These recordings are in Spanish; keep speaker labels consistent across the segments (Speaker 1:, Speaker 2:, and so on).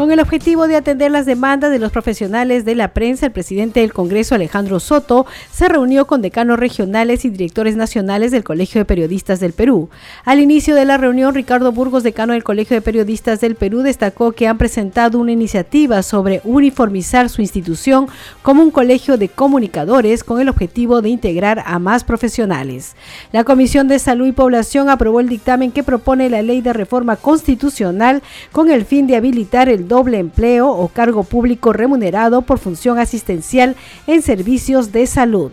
Speaker 1: Con el objetivo de atender las demandas de los profesionales de la prensa, el presidente del Congreso, Alejandro Soto, se reunió con decanos regionales y directores nacionales del Colegio de Periodistas del Perú. Al inicio de la reunión, Ricardo Burgos, decano del Colegio de Periodistas del Perú, destacó que han presentado una iniciativa sobre uniformizar su institución como un colegio de comunicadores con el objetivo de integrar a más profesionales. La Comisión de Salud y Población aprobó el dictamen que propone la ley de reforma constitucional con el fin de habilitar el doble empleo o cargo público remunerado por función asistencial en servicios de salud.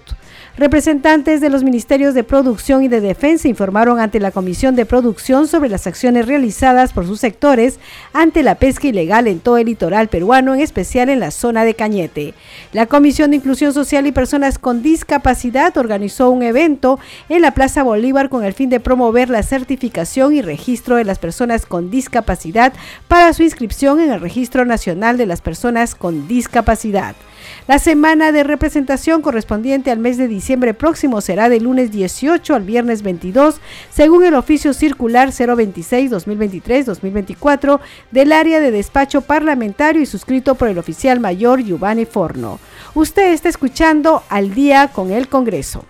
Speaker 1: Representantes de los ministerios de Producción y de Defensa informaron ante la Comisión de Producción sobre las acciones realizadas por sus sectores ante la pesca ilegal en todo el litoral peruano, en especial en la zona de Cañete. La Comisión de Inclusión Social y Personas con Discapacidad organizó un evento en la Plaza Bolívar con el fin de promover la certificación y registro de las personas con discapacidad para su inscripción en el Registro Nacional de las Personas con Discapacidad. La semana de representación correspondiente al mes de diciembre próximo será del lunes 18 al viernes 22, según el oficio circular 026-2023-2024 del área de despacho parlamentario y suscrito por el oficial mayor Giovanni Forno. Usted está escuchando al día con el Congreso.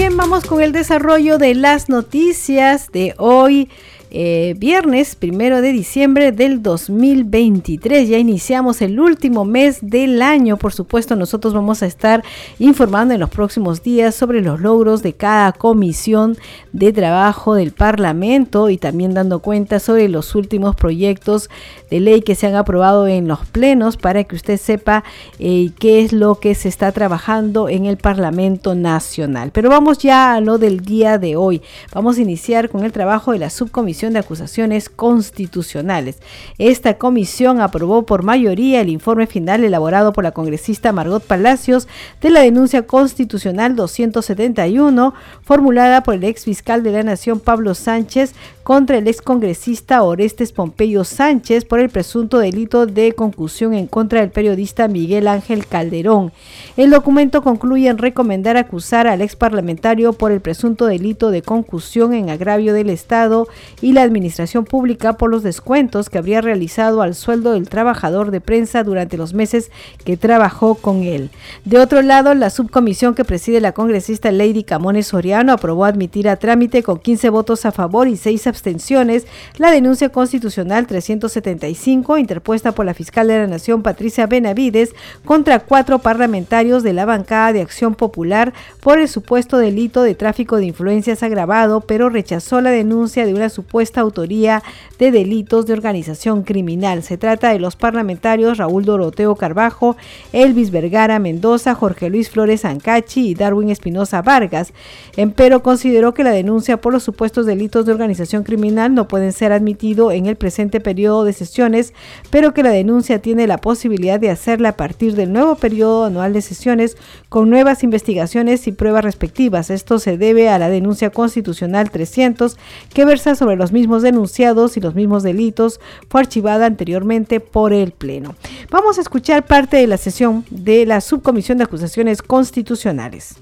Speaker 1: Bien, vamos con el desarrollo de las noticias de hoy. Eh, viernes primero de diciembre del 2023. Ya iniciamos el último mes del año. Por supuesto, nosotros vamos a estar informando en los próximos días sobre los logros de cada comisión de trabajo del Parlamento y también dando cuenta sobre los últimos proyectos de ley que se han aprobado en los plenos para que usted sepa eh, qué es lo que se está trabajando en el Parlamento Nacional. Pero vamos ya a lo del día de hoy. Vamos a iniciar con el trabajo de la subcomisión de Acusaciones Constitucionales. Esta comisión aprobó por mayoría el informe final elaborado por la congresista Margot Palacios de la denuncia constitucional 271 formulada por el ex fiscal de la Nación Pablo Sánchez contra el excongresista Orestes Pompeyo Sánchez por el presunto delito de concusión en contra del periodista Miguel Ángel Calderón. El documento concluye en recomendar acusar al ex parlamentario por el presunto delito de concusión en agravio del Estado y la administración pública por los descuentos que habría realizado al sueldo del trabajador de prensa durante los meses que trabajó con él. De otro lado, la subcomisión que preside la congresista Lady Camones Soriano aprobó admitir a trámite con 15 votos a favor y 6 abstenciones abstenciones la denuncia constitucional 375 interpuesta por la fiscal de la Nación Patricia Benavides contra cuatro parlamentarios de la bancada de Acción Popular por el supuesto delito de tráfico de influencias agravado, pero rechazó la denuncia de una supuesta autoría de delitos de organización criminal. Se trata de los parlamentarios Raúl Doroteo Carbajo, Elvis Vergara Mendoza, Jorge Luis Flores Ancachi y Darwin Espinosa Vargas. Empero consideró que la denuncia por los supuestos delitos de organización criminal no pueden ser admitidos en el presente periodo de sesiones, pero que la denuncia tiene la posibilidad de hacerla a partir del nuevo periodo anual de sesiones con nuevas investigaciones y pruebas respectivas. Esto se debe a la denuncia constitucional 300 que versa sobre los mismos denunciados y los mismos delitos. Fue archivada anteriormente por el Pleno. Vamos a escuchar parte de la sesión de la Subcomisión de Acusaciones Constitucionales.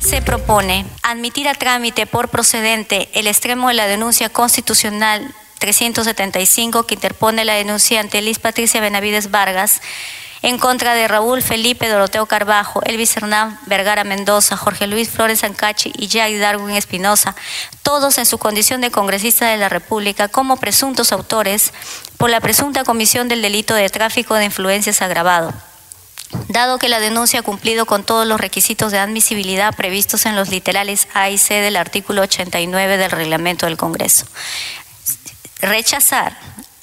Speaker 2: Se propone admitir a trámite por procedente el extremo de la denuncia constitucional 375 que interpone la denunciante Liz Patricia Benavides Vargas en contra de Raúl Felipe Doroteo Carbajo, Elvis Hernán Vergara Mendoza, Jorge Luis Flores Ancachi y Jay Darwin Espinosa, todos en su condición de congresista de la República como presuntos autores por la presunta comisión del delito de tráfico de influencias agravado dado que la denuncia ha cumplido con todos los requisitos de admisibilidad previstos en los literales A y C del artículo 89 del reglamento del Congreso. Rechazar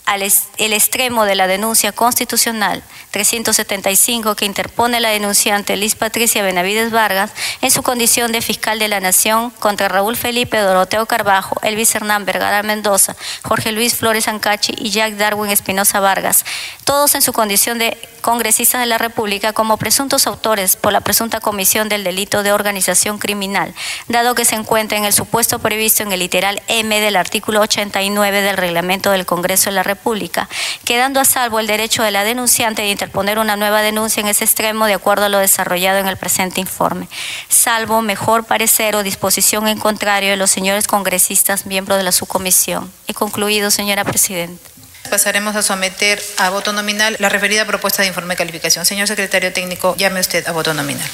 Speaker 2: al el extremo de la denuncia constitucional 375 que interpone la denunciante Liz Patricia Benavides Vargas en su condición de fiscal de la Nación contra Raúl Felipe Doroteo Carbajo, Elvis Hernán Vergara Mendoza, Jorge Luis Flores Ancachi y Jack Darwin Espinosa Vargas, todos en su condición de congresistas de la República como presuntos autores por la presunta comisión del delito de organización criminal, dado que se encuentra en el supuesto previsto en el literal M del artículo 89 del reglamento del Congreso de la República Pública, quedando a salvo el derecho de la denunciante de interponer una nueva denuncia en ese extremo de acuerdo a lo desarrollado en el presente informe, salvo mejor parecer o disposición en contrario de los señores congresistas miembros de la subcomisión. He concluido, señora Presidenta.
Speaker 3: Pasaremos a someter a voto nominal la referida propuesta de informe de calificación. Señor secretario técnico, llame usted a voto nominal.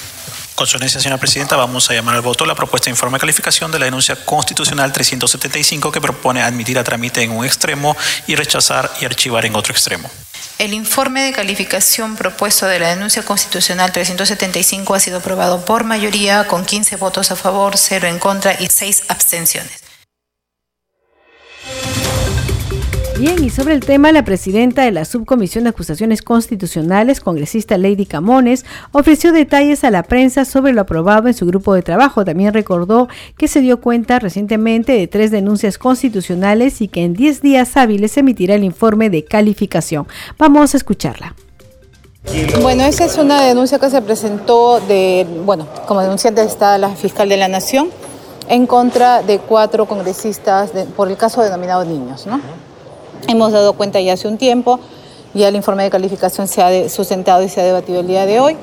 Speaker 4: Con su señora presidenta, vamos a llamar al voto la propuesta de informe de calificación de la denuncia constitucional 375 que propone admitir a trámite en un extremo y rechazar y archivar en otro extremo.
Speaker 3: El informe de calificación propuesto de la denuncia constitucional 375 ha sido aprobado por mayoría con 15 votos a favor, 0 en contra y 6 abstenciones.
Speaker 1: Bien, y sobre el tema, la presidenta de la Subcomisión de Acusaciones Constitucionales, congresista Lady Camones, ofreció detalles a la prensa sobre lo aprobado en su grupo de trabajo. También recordó que se dio cuenta recientemente de tres denuncias constitucionales y que en 10 días hábiles emitirá el informe de calificación. Vamos a escucharla.
Speaker 5: Bueno, esa es una denuncia que se presentó de, bueno, como denunciante está la fiscal de la Nación en contra de cuatro congresistas por el caso denominado niños, ¿no? Hemos dado cuenta ya hace un tiempo, ya el informe de calificación se ha sustentado y se ha debatido el día de hoy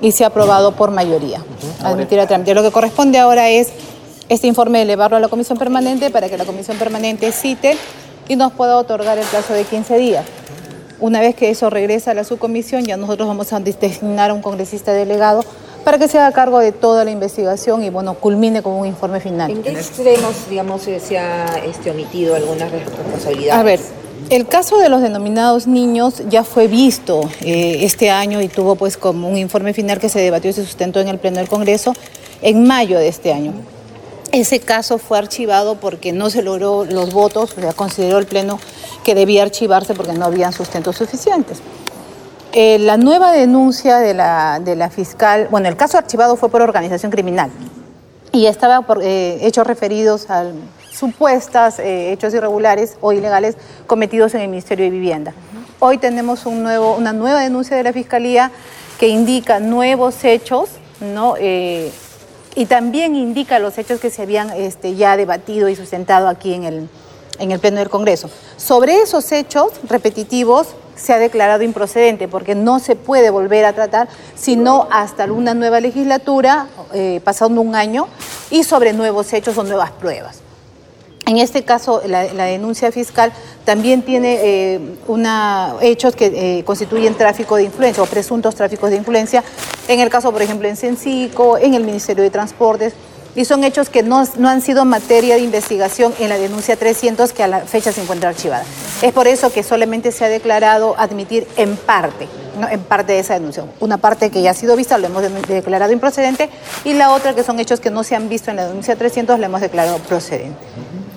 Speaker 5: y se ha aprobado por mayoría. Admitir a trámite. Lo que corresponde ahora es este informe elevarlo a la comisión permanente para que la comisión permanente cite y nos pueda otorgar el plazo de 15 días. Una vez que eso regresa a la subcomisión, ya nosotros vamos a designar a un congresista delegado para que se haga cargo de toda la investigación y bueno, culmine con un informe final.
Speaker 6: ¿En qué extremos, digamos, se ha este, omitido algunas responsabilidades?
Speaker 5: A ver, el caso de los denominados niños ya fue visto eh, este año y tuvo pues como un informe final que se debatió y se sustentó en el Pleno del Congreso en mayo de este año. Ese caso fue archivado porque no se logró los votos, o consideró el Pleno que debía archivarse porque no habían sustentos suficientes. Eh, la nueva denuncia de la, de la, fiscal, bueno, el caso archivado fue por organización criminal y estaba por eh, hechos referidos al supuestas eh, hechos irregulares o ilegales cometidos en el Ministerio de Vivienda. Hoy tenemos un nuevo, una nueva denuncia de la Fiscalía que indica nuevos hechos, ¿no? Eh, y también indica los hechos que se habían este, ya debatido y sustentado aquí en el, en el Pleno del Congreso. Sobre esos hechos repetitivos se ha declarado improcedente porque no se puede volver a tratar sino hasta una nueva legislatura, eh, pasando un año, y sobre nuevos hechos o nuevas pruebas. En este caso, la, denuncia fiscal también tiene eh, hechos que eh, constituyen tráfico de influencia o presuntos tráficos de influencia, en el caso, por ejemplo, en Cencico, en el Ministerio de Transportes, y son hechos que no, han sido materia de investigación en la denuncia 300 que a la fecha se encuentra archivada. Es por eso que solamente se ha declarado admitir en parte, en parte de esa denuncia. Una parte que ya ha sido vista lo hemos declarado improcedente y la otra que son hechos que no se han visto en la denuncia 300 la hemos declarado procedente.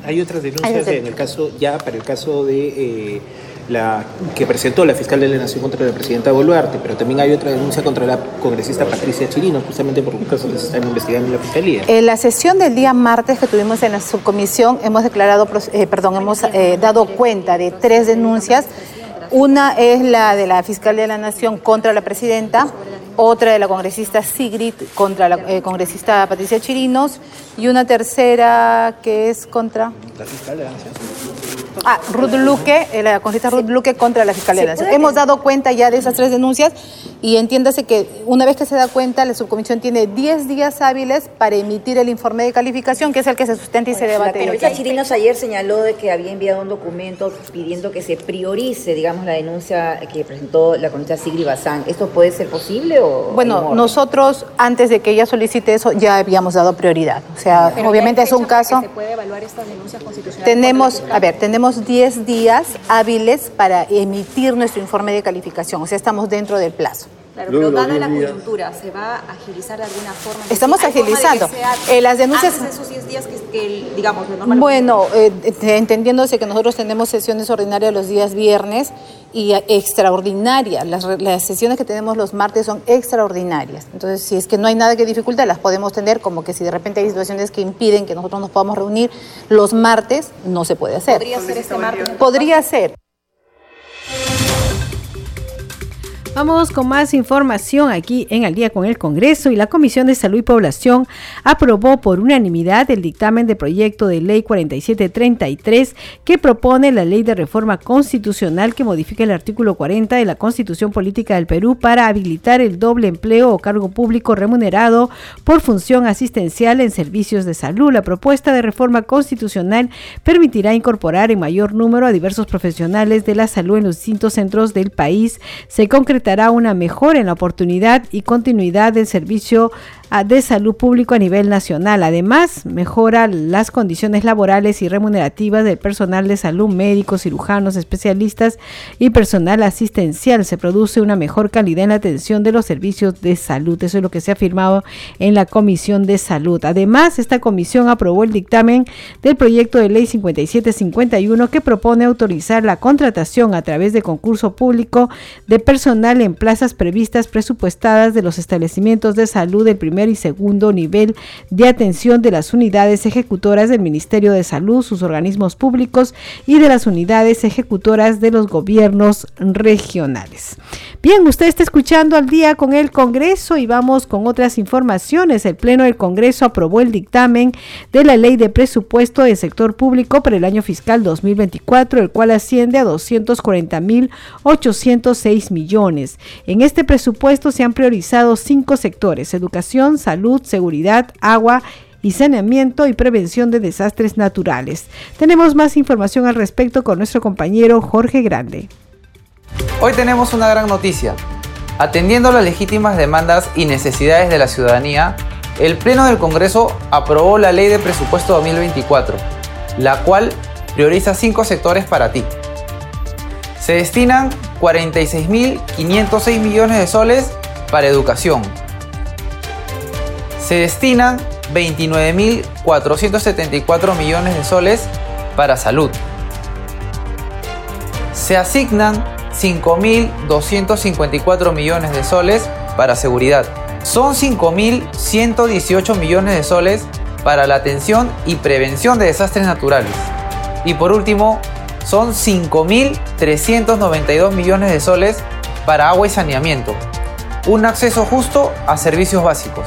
Speaker 7: Hay otras denuncias en el caso, ya para el caso de... Eh, la que presentó la fiscal de la Nación contra la presidenta Boluarte, pero también hay otra denuncia contra la congresista Patricia Chirino, justamente por un caso que se están investigando en la fiscalía.
Speaker 5: En la sesión del día martes que tuvimos en la subcomisión hemos declarado, eh, perdón, hemos eh, dado cuenta de tres denuncias. Una es la de la fiscal de la Nación contra la presidenta, otra de la congresista Sigrid contra la eh, congresista Patricia Chirinos y una tercera que es contra...
Speaker 7: La.
Speaker 5: Ah, Ruth Luque, eh, la congresista Ruth Luque contra la Fiscalía. Hemos dado cuenta ya de esas tres denuncias y entiéndase que una vez que se da cuenta, la subcomisión tiene 10 días hábiles para emitir el informe de calificación, que es el que se sustenta y se debate.
Speaker 6: La congresista Chirinos ayer señaló de que había enviado un documento pidiendo que se priorice, digamos, la denuncia que presentó la congresista Sigrid Bazán. ¿Esto puede ser posible o...?
Speaker 5: Bueno, nosotros, antes de que ella solicite eso, ya habíamos dado prioridad. O sea, obviamente es un caso...
Speaker 6: ¿Se puede evaluar estas denuncias constitucionales?
Speaker 5: Tenemos, a ver, tenemos 10 días hábiles para emitir nuestro informe de calificación, o sea, estamos dentro del plazo.
Speaker 6: Claro, pero dada la coyuntura, ¿se va a agilizar de alguna forma?
Speaker 5: Estamos agilizando. Eh, las denuncias...
Speaker 6: Antes de esos 10 días que, que digamos,
Speaker 5: Bueno, eh, entendiéndose que nosotros tenemos sesiones ordinarias los días viernes y extraordinarias. Las, las, sesiones que tenemos los martes son extraordinarias. Entonces, si es que no hay nada que dificulte, las podemos tener como que si de repente hay situaciones que impiden que nosotros nos podamos reunir los martes, no se puede hacer.
Speaker 6: ¿Podría ser este martes?
Speaker 5: Podría ser.
Speaker 1: Vamos con más información aquí en Al día con el Congreso y la Comisión de Salud y Población aprobó por unanimidad el dictamen de proyecto de ley 4733 que propone la ley de reforma constitucional que modifica el artículo 40 de la Constitución Política del Perú para habilitar el doble empleo o cargo público remunerado por función asistencial en servicios de salud. La propuesta de reforma constitucional permitirá incorporar en mayor número a diversos profesionales de la salud en los distintos centros del país. Se concretó dará una mejora en la oportunidad y continuidad del servicio de salud público a nivel nacional. Además, mejora las condiciones laborales y remunerativas del personal de salud, médicos, cirujanos, especialistas y personal asistencial. Se produce una mejor calidad en la atención de los servicios de salud. Eso es lo que se ha afirmado en la Comisión de Salud. Además, esta comisión aprobó el dictamen del proyecto de ley 5751 que propone autorizar la contratación a través de concurso público de personal en plazas previstas presupuestadas de los establecimientos de salud del primer y segundo nivel de atención de las unidades ejecutoras del Ministerio de Salud, sus organismos públicos y de las unidades ejecutoras de los gobiernos regionales. Bien, usted está escuchando al día con el Congreso y vamos con otras informaciones. El Pleno del Congreso aprobó el dictamen de la Ley de Presupuesto del Sector Público para el año fiscal 2024, el cual asciende a 240.806 millones. En este presupuesto se han priorizado cinco sectores, educación, salud, seguridad, agua y saneamiento y prevención de desastres naturales. Tenemos más información al respecto con nuestro compañero Jorge Grande.
Speaker 8: Hoy tenemos una gran noticia. Atendiendo las legítimas demandas y necesidades de la ciudadanía, el Pleno del Congreso aprobó la Ley de Presupuesto 2024, la cual prioriza cinco sectores para ti. Se destinan 46.506 millones de soles para educación, se destinan 29.474 millones de soles para salud. Se asignan 5.254 millones de soles para seguridad. Son 5.118 millones de soles para la atención y prevención de desastres naturales. Y por último, son 5.392 millones de soles para agua y saneamiento. Un acceso justo a servicios básicos.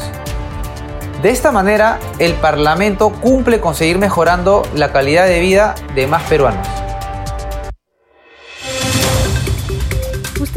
Speaker 8: De esta manera, el Parlamento cumple con seguir mejorando la calidad de vida de más peruanos.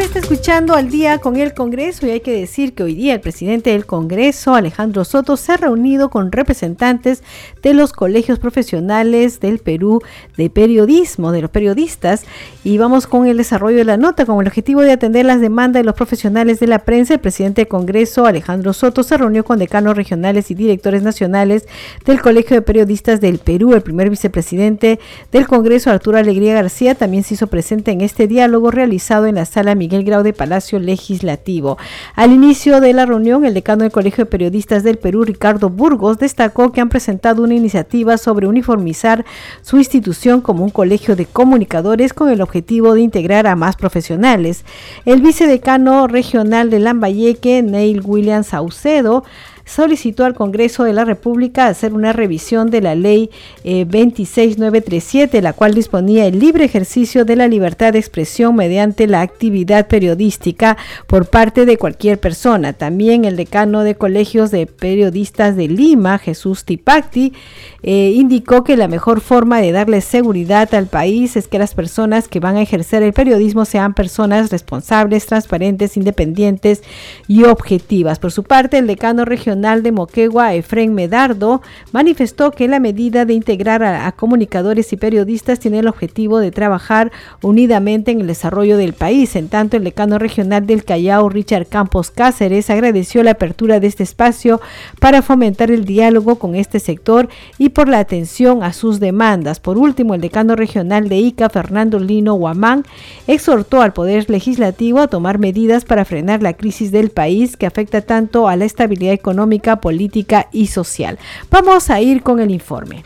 Speaker 1: Usted está escuchando al día con el Congreso y hay que decir que hoy día el presidente del Congreso, Alejandro Soto, se ha reunido con representantes de los colegios profesionales del Perú de periodismo, de los periodistas, y vamos con el desarrollo de la nota. Con el objetivo de atender las demandas de los profesionales de la prensa, el presidente del Congreso, Alejandro Soto, se reunió con decanos regionales y directores nacionales del Colegio de Periodistas del Perú. El primer vicepresidente del Congreso, Arturo Alegría García, también se hizo presente en este diálogo realizado en la sala Miguel Grau de Palacio Legislativo. Al inicio de la reunión, el decano del Colegio de Periodistas del Perú, Ricardo Burgos, destacó que han presentado una iniciativa sobre uniformizar su institución como un colegio de comunicadores con el objetivo de integrar a más profesionales. El vicedecano regional de Lambayeque, Neil William Saucedo, solicitó al Congreso de la República hacer una revisión de la ley 26937, eh, la cual disponía el libre ejercicio de la libertad de expresión mediante la actividad periodística por parte de cualquier persona. También el decano de colegios de periodistas de Lima, Jesús Tipacti, eh, indicó que la mejor forma de darle seguridad al país es que las personas que van a ejercer el periodismo sean personas responsables, transparentes, independientes y objetivas. Por su parte, el decano regional Regional de Moquegua, Efren Medardo, manifestó que la medida de integrar a, a, comunicadores y periodistas tiene el objetivo de trabajar unidamente en el desarrollo del país. En tanto, el decano regional del Callao, Richard Campos Cáceres, agradeció la apertura de este espacio para fomentar el diálogo con este sector y por la atención a sus demandas. Por último, el decano regional de ICA, Fernando Lino Guamán, exhortó al Poder Legislativo a tomar medidas para frenar la crisis del país que afecta tanto a la estabilidad económica, política y social. Vamos a ir con el informe.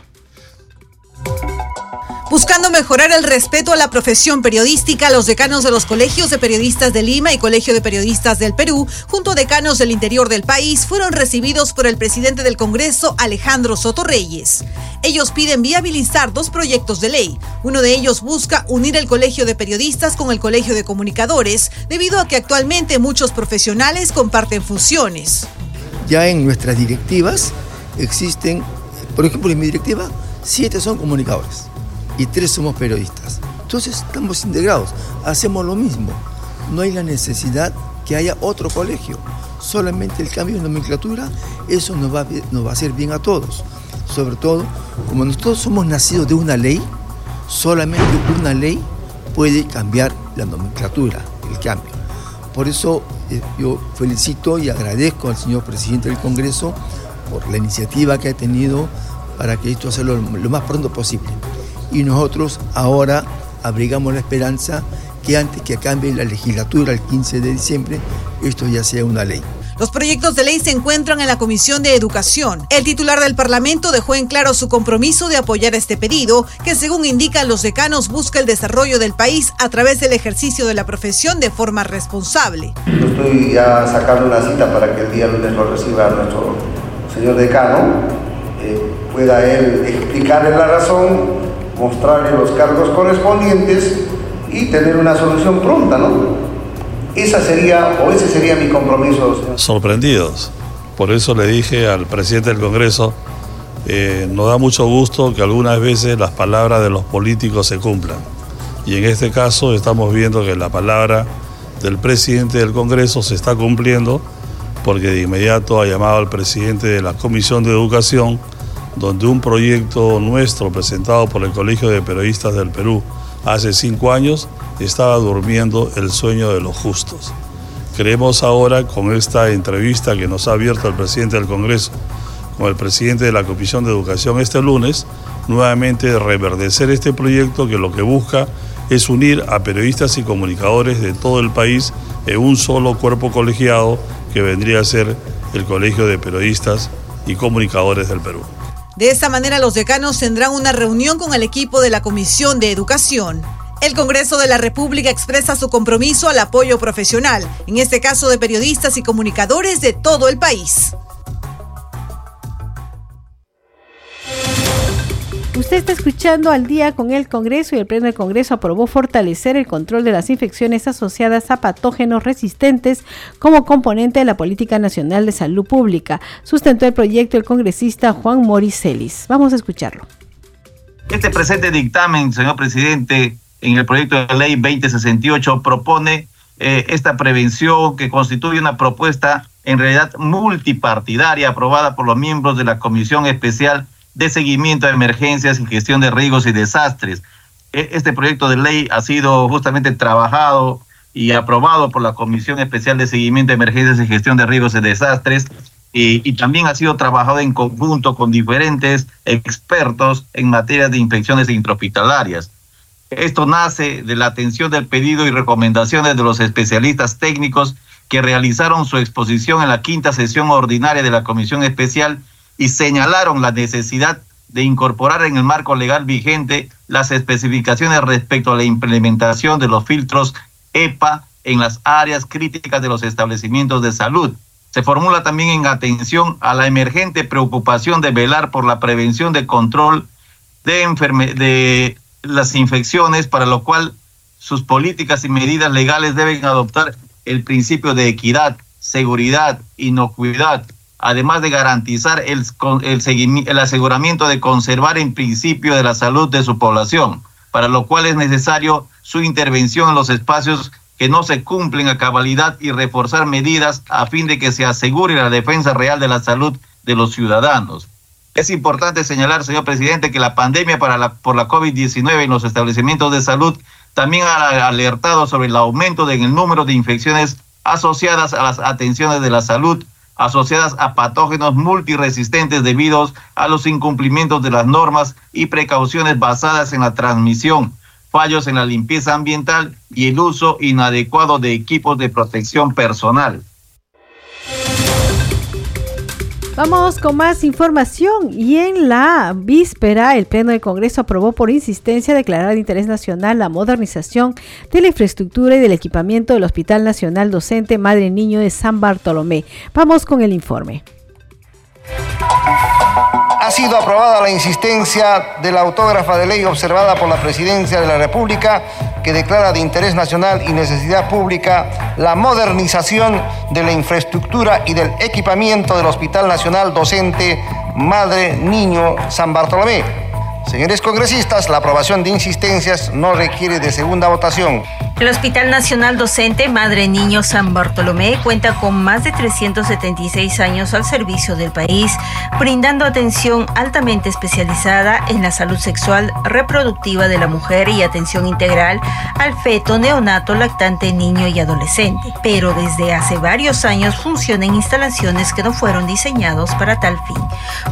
Speaker 9: Buscando mejorar el respeto a la profesión periodística, los decanos de los colegios de periodistas de Lima y Colegio de Periodistas del Perú, junto a decanos del interior del país, fueron recibidos por el presidente del Congreso, Alejandro Soto Reyes. Ellos piden viabilizar dos proyectos de ley. Uno de ellos busca unir el Colegio de Periodistas con el Colegio de Comunicadores, debido a que actualmente muchos profesionales comparten funciones.
Speaker 10: Ya en nuestras directivas existen, por ejemplo, en mi directiva, siete son comunicadores y tres somos periodistas. Entonces estamos integrados, hacemos lo mismo. No hay la necesidad que haya otro colegio. Solamente el cambio de nomenclatura, eso nos va, nos va a hacer bien a todos. Sobre todo, como nosotros somos nacidos de una ley, solamente una ley puede cambiar la nomenclatura, el cambio. Por eso yo felicito y agradezco al señor presidente del Congreso por la iniciativa que ha tenido para que esto sea lo, lo más pronto posible y nosotros ahora abrigamos la esperanza que antes que cambie la legislatura el 15 de diciembre, esto ya sea una ley.
Speaker 9: Los proyectos de ley se encuentran en la Comisión de Educación. El titular del Parlamento dejó en claro su compromiso de apoyar este pedido, que según indican los decanos busca el desarrollo del país a través del ejercicio de la profesión de forma responsable.
Speaker 11: Yo estoy ya sacando una cita para que el día lunes lo reciba nuestro señor decano, eh, pueda él explicarle la razón mostrarle los cargos correspondientes y tener una solución pronta, ¿no? Esa sería, o ese sería mi compromiso.
Speaker 12: Sorprendidos. Por eso le dije al presidente del Congreso, eh, nos da mucho gusto que algunas veces las palabras de los políticos se cumplan. Y en este caso estamos viendo que la palabra del presidente del Congreso se está cumpliendo porque de inmediato ha llamado al presidente de la Comisión de Educación donde un proyecto nuestro presentado por el Colegio de Periodistas del Perú hace cinco años estaba durmiendo el sueño de los justos. Queremos ahora, con esta entrevista que nos ha abierto el presidente del Congreso, con el presidente de la Comisión de Educación este lunes, nuevamente reverdecer este proyecto que lo que busca es unir a periodistas y comunicadores de todo el país en un solo cuerpo colegiado que vendría a ser el Colegio de Periodistas y Comunicadores del Perú.
Speaker 9: De esta manera, los decanos tendrán una reunión con el equipo de la Comisión de Educación. El Congreso de la República expresa su compromiso al apoyo profesional, en este caso de periodistas y comunicadores de todo el país.
Speaker 1: Usted está escuchando al día con el Congreso y el Pleno del Congreso aprobó fortalecer el control de las infecciones asociadas a patógenos resistentes como componente de la Política Nacional de Salud Pública. Sustentó el proyecto el congresista Juan Moricelis. Vamos a escucharlo.
Speaker 13: Este presente dictamen, señor presidente, en el proyecto de ley 2068 propone eh, esta prevención que constituye una propuesta en realidad multipartidaria aprobada por los miembros de la Comisión Especial de seguimiento a emergencias y gestión de riesgos y desastres. E, este proyecto de ley ha sido justamente trabajado y aprobado por la Comisión Especial de Seguimiento a Emergencias y Gestión de Riesgos y Desastres y, y, también ha sido trabajado en conjunto con diferentes expertos en materia de infecciones intrahospitalarias. Esto nace de la atención del pedido y recomendaciones de los especialistas técnicos que realizaron su exposición en la quinta sesión ordinaria de la Comisión Especial y señalaron la necesidad de incorporar en el marco legal vigente las especificaciones respecto a la implementación de los filtros EPA en las áreas críticas de los establecimientos de salud. Se formula también en atención a la emergente preocupación de velar por la prevención de control de, las infecciones, para lo cual sus políticas y medidas legales deben adoptar el principio de equidad, seguridad, inocuidad, además de garantizar el, el, el aseguramiento de conservar en principio de la salud de su población, para lo cual es necesario su intervención en los espacios que no se cumplen a cabalidad y reforzar medidas a fin de que se asegure la defensa real de la salud de los ciudadanos. Es importante señalar, señor presidente, que la pandemia para la, por la COVID-19 en los establecimientos de salud también ha alertado sobre el aumento en el número de infecciones asociadas a las atenciones de la salud, asociadas a patógenos multiresistentes debido a los incumplimientos de las normas y precauciones basadas en la transmisión, fallos en la limpieza ambiental y el uso inadecuado de equipos de protección personal.
Speaker 1: Vamos con más información y en la víspera el Pleno del Congreso aprobó por insistencia declarar de interés nacional la modernización de la infraestructura y del equipamiento del Hospital Nacional Docente Madre Niño de San Bartolomé. Vamos con el informe
Speaker 14: ha sido aprobada la insistencia de la autógrafa de ley observada por la Presidencia de la República que declara de interés nacional y necesidad pública la modernización de la infraestructura y del equipamiento del Hospital Nacional Docente Madre Niño San Bartolomé. Señores congresistas, la aprobación de insistencias no requiere de segunda votación.
Speaker 15: El Hospital Nacional Docente Madre Niño San Bartolomé cuenta con más de 376 años al servicio del país, brindando atención altamente especializada en la salud sexual reproductiva de la mujer y atención integral al feto, neonato, lactante, niño y adolescente. Pero desde hace varios años funcionan instalaciones que no fueron diseñados para tal fin.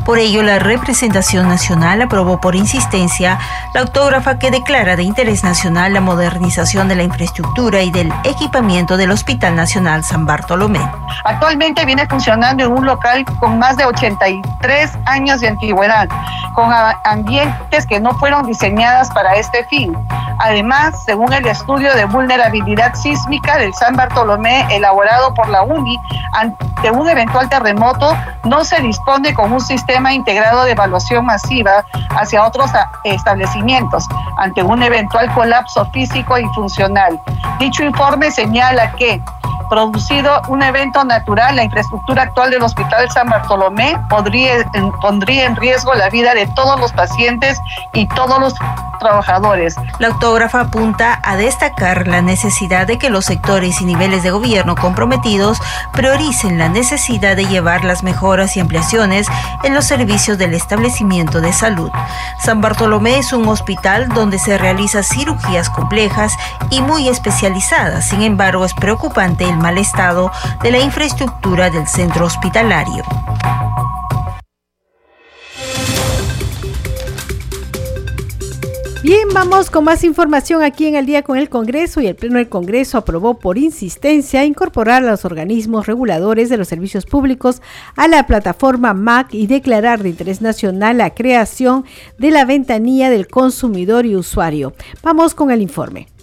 Speaker 15: Por ello, la representación nacional aprobó por insistencia la autógrafa que declara de interés nacional la modernización de la infraestructura y del equipamiento del Hospital Nacional San Bartolomé.
Speaker 16: Actualmente viene funcionando en un local con más de 83 años de antigüedad, con ambientes que no fueron diseñadas para este fin. Además, según el estudio de vulnerabilidad sísmica del San Bartolomé elaborado por la UNI, ante un eventual terremoto no se dispone con un sistema integrado de evaluación masiva hacia otros establecimientos ante un eventual colapso físico y funcional Dicho informe señala que producido un evento natural, la infraestructura actual del Hospital San Bartolomé podría, pondría en riesgo la vida de todos los pacientes y todos los trabajadores.
Speaker 15: La autógrafa apunta a destacar la necesidad de que los sectores y niveles de gobierno comprometidos prioricen la necesidad de llevar las mejoras y ampliaciones en los servicios del establecimiento de salud. San Bartolomé es un hospital donde se realizan cirugías complejas y muy especializadas. Sin embargo, es preocupante el mal estado de la infraestructura del centro hospitalario.
Speaker 1: Bien, vamos con más información aquí en el día con el Congreso y el Pleno del Congreso aprobó por insistencia incorporar a los organismos reguladores de los servicios públicos a la plataforma MAC y declarar de interés nacional la creación de la ventanilla del consumidor y usuario. Vamos con el informe.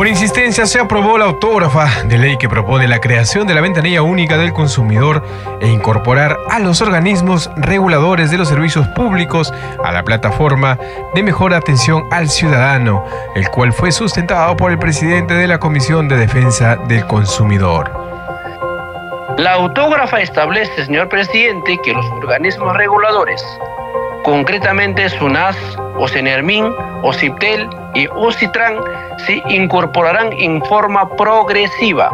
Speaker 17: Por insistencia se aprobó la autógrafa de ley que propone la creación de la ventanilla única del consumidor e incorporar a los organismos reguladores de los servicios públicos a la plataforma de mejor atención al ciudadano, el cual fue sustentado por el presidente de la Comisión de Defensa del Consumidor.
Speaker 18: La autógrafa establece, señor presidente, que los organismos reguladores, concretamente SUNAS, OCENERMIN, OCIPTEL y OCITRAN se incorporarán en forma progresiva,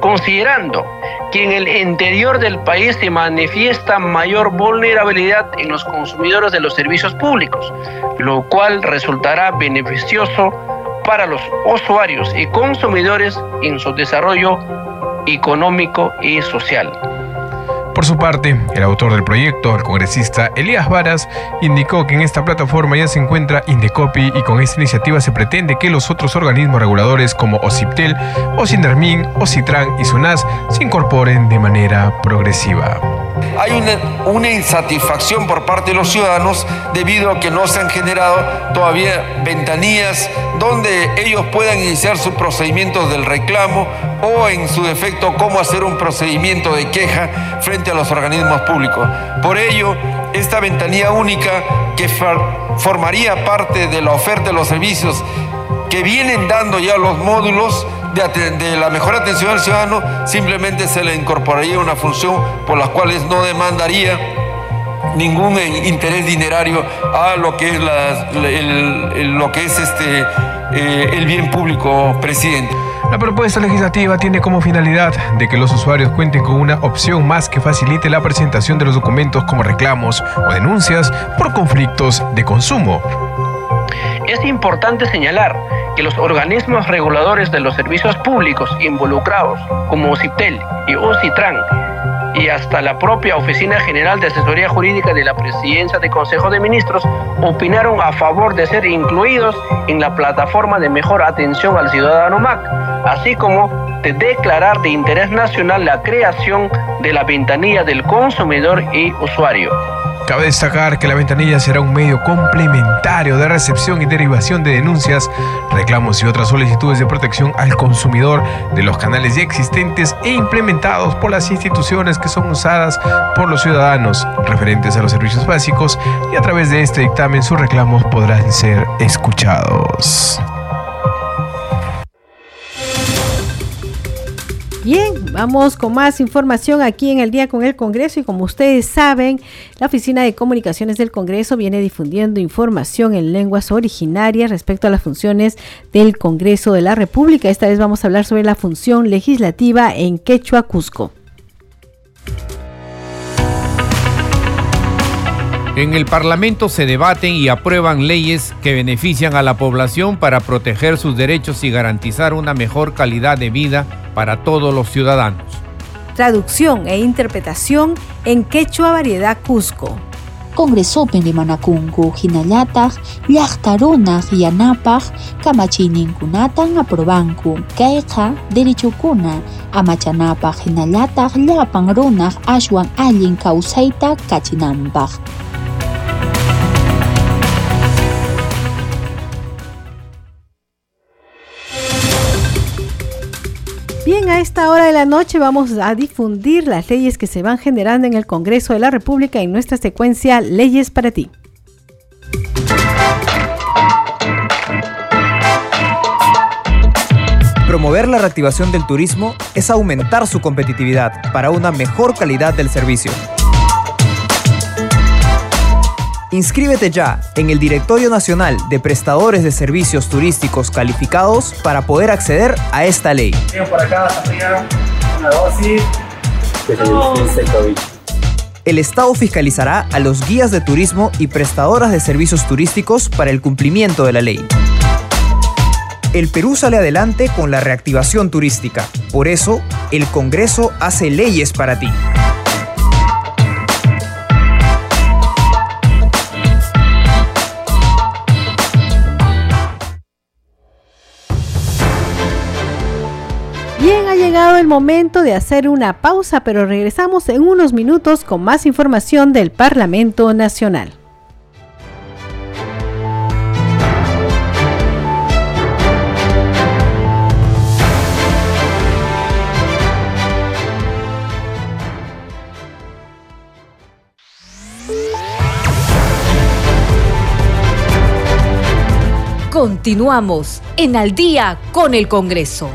Speaker 18: considerando que en el interior del país se manifiesta mayor vulnerabilidad en los consumidores de los servicios públicos, lo cual resultará beneficioso para los usuarios y consumidores en su desarrollo económico y social.
Speaker 17: Por su parte, el autor del proyecto, el congresista Elías Varas, indicó que en esta plataforma ya se encuentra Indecopi y con esta iniciativa se pretende que los otros organismos reguladores como OCIPTEL, OCINDERMIN, OCITRAN y SUNAS se incorporen de manera progresiva.
Speaker 19: Hay una, insatisfacción por parte de los ciudadanos debido a que no se han generado todavía ventanillas donde ellos puedan iniciar sus procedimientos del reclamo o en su defecto cómo hacer un procedimiento de queja frente a los organismos públicos. Por ello, esta ventanilla única que formaría parte de la oferta de los servicios que vienen dando ya los módulos de, la mejor atención al ciudadano, simplemente se le incorporaría una función por las cuales no demandaría ningún interés dinerario a lo que es, lo que es este,
Speaker 20: eh, el bien público, presidente.
Speaker 17: La propuesta legislativa tiene como finalidad de que los usuarios cuenten con una opción más que facilite la presentación de los documentos como reclamos o denuncias por conflictos de consumo.
Speaker 18: Es importante señalar que los organismos reguladores de los servicios públicos involucrados, como OCIPTEL y OCITRAN, y hasta la propia Oficina General de Asesoría Jurídica de la Presidencia del Consejo de Ministros opinaron a favor de ser incluidos en la plataforma de mejor atención al ciudadano MAC, así como de declarar de interés nacional la creación de la ventanilla del consumidor y usuario.
Speaker 17: Cabe destacar que la ventanilla será un medio complementario de recepción y derivación de denuncias, reclamos y otras solicitudes de protección al consumidor de los canales ya existentes e implementados por las instituciones que son usadas por los ciudadanos referentes a los servicios básicos y a través de este dictamen sus reclamos podrán ser escuchados.
Speaker 1: Bien, vamos con más información aquí en el día con el Congreso y como ustedes saben, la Oficina de Comunicaciones del Congreso viene difundiendo información en lenguas originarias respecto a las funciones del Congreso de la República. Esta vez vamos a hablar sobre la función legislativa en Quechua, Cusco.
Speaker 21: En el Parlamento se debaten y aprueban leyes que benefician a la población para proteger sus derechos y garantizar una mejor calidad de vida para todos los ciudadanos.
Speaker 1: Traducción e interpretación en quechua variedad Cusco.
Speaker 22: Congresopen de Manacungu, Hinallatag, Llaqtarunaq yanapaq kunatan aprobanku kayqa derechokuna amachanapaq hinallataq llapan runaq ashwan allin kawsayta kachinanpaq
Speaker 1: Bien, a esta hora de la noche vamos a difundir las leyes que se van generando en el Congreso de la República en nuestra secuencia Leyes para ti.
Speaker 23: Promover la reactivación del turismo es aumentar su competitividad para una mejor calidad del servicio. Inscríbete ya en el Directorio Nacional de Prestadores de Servicios Turísticos Calificados para poder acceder a esta ley. El Estado fiscalizará a los guías de turismo y prestadoras de servicios turísticos para el cumplimiento de la ley. El Perú sale adelante con la reactivación turística. Por eso, el Congreso hace leyes para ti.
Speaker 1: Llegado el momento de hacer una pausa, pero regresamos en unos minutos con más información del Parlamento Nacional.
Speaker 24: Continuamos en Al día con el Congreso.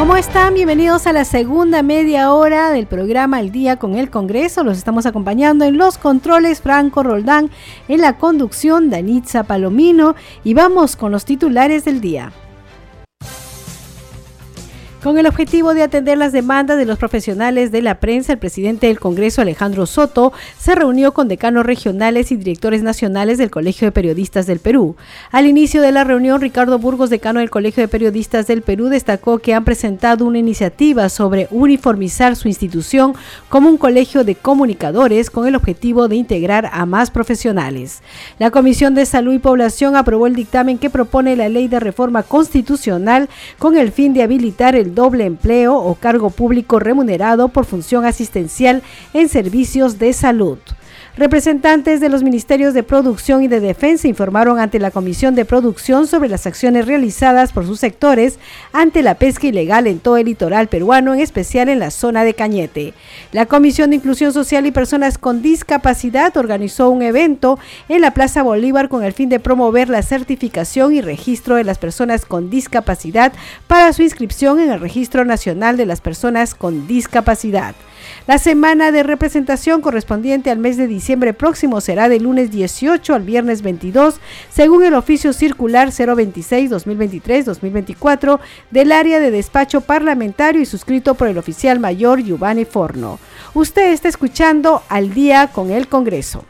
Speaker 1: ¿Cómo están? Bienvenidos a la segunda media hora del programa El Día con el Congreso. Los estamos acompañando en los controles Franco Roldán, en la conducción Danitza Palomino y vamos con los titulares del día. Con el objetivo de atender las demandas de los profesionales de la prensa, el presidente del Congreso, Alejandro Soto, se reunió con decanos regionales y directores nacionales del Colegio de Periodistas del Perú. Al inicio de la reunión, Ricardo Burgos, decano del Colegio de Periodistas del Perú, destacó que han presentado una iniciativa sobre uniformizar su institución como un colegio de comunicadores con el objetivo de integrar a más profesionales. La Comisión de Salud y Población aprobó el dictamen que propone la ley de reforma constitucional con el fin de habilitar el doble empleo o cargo público remunerado por función asistencial en servicios de salud. Representantes de los ministerios de Producción y de Defensa informaron ante la Comisión de Producción sobre las acciones realizadas por sus sectores ante la pesca ilegal en todo el litoral peruano, en especial en la zona de Cañete. La Comisión de Inclusión Social y Personas con Discapacidad organizó un evento en la Plaza Bolívar con el fin de promover la certificación y registro de las personas con discapacidad para su inscripción en el Registro Nacional de las Personas con Discapacidad. La semana de representación correspondiente al mes de diciembre próximo será del lunes 18 al viernes 22, según el oficio circular 026-2023-2024 del área de despacho parlamentario y suscrito por el oficial mayor Giovanni Forno. Usted está escuchando al día con el Congreso.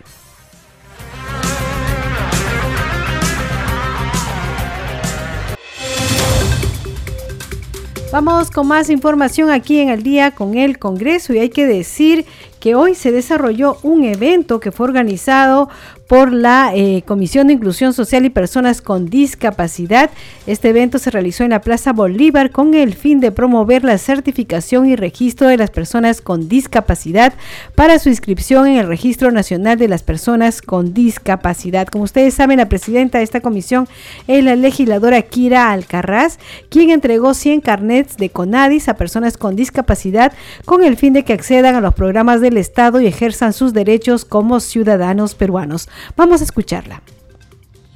Speaker 1: Vamos con más información aquí en el día con el Congreso y hay que decir que hoy se desarrolló un evento que fue organizado por la eh, Comisión de Inclusión Social y Personas con Discapacidad. Este evento se realizó en la Plaza Bolívar con el fin de promover la certificación y registro de las personas con discapacidad para su inscripción en el Registro Nacional de las Personas con Discapacidad. Como ustedes saben, la presidenta de esta comisión es la legisladora Kira Alcarraz, quien entregó 100 carnets de CONADIS a personas con discapacidad con el fin de que accedan a los programas del Estado y ejerzan sus derechos como ciudadanos peruanos. Vamos a escucharla.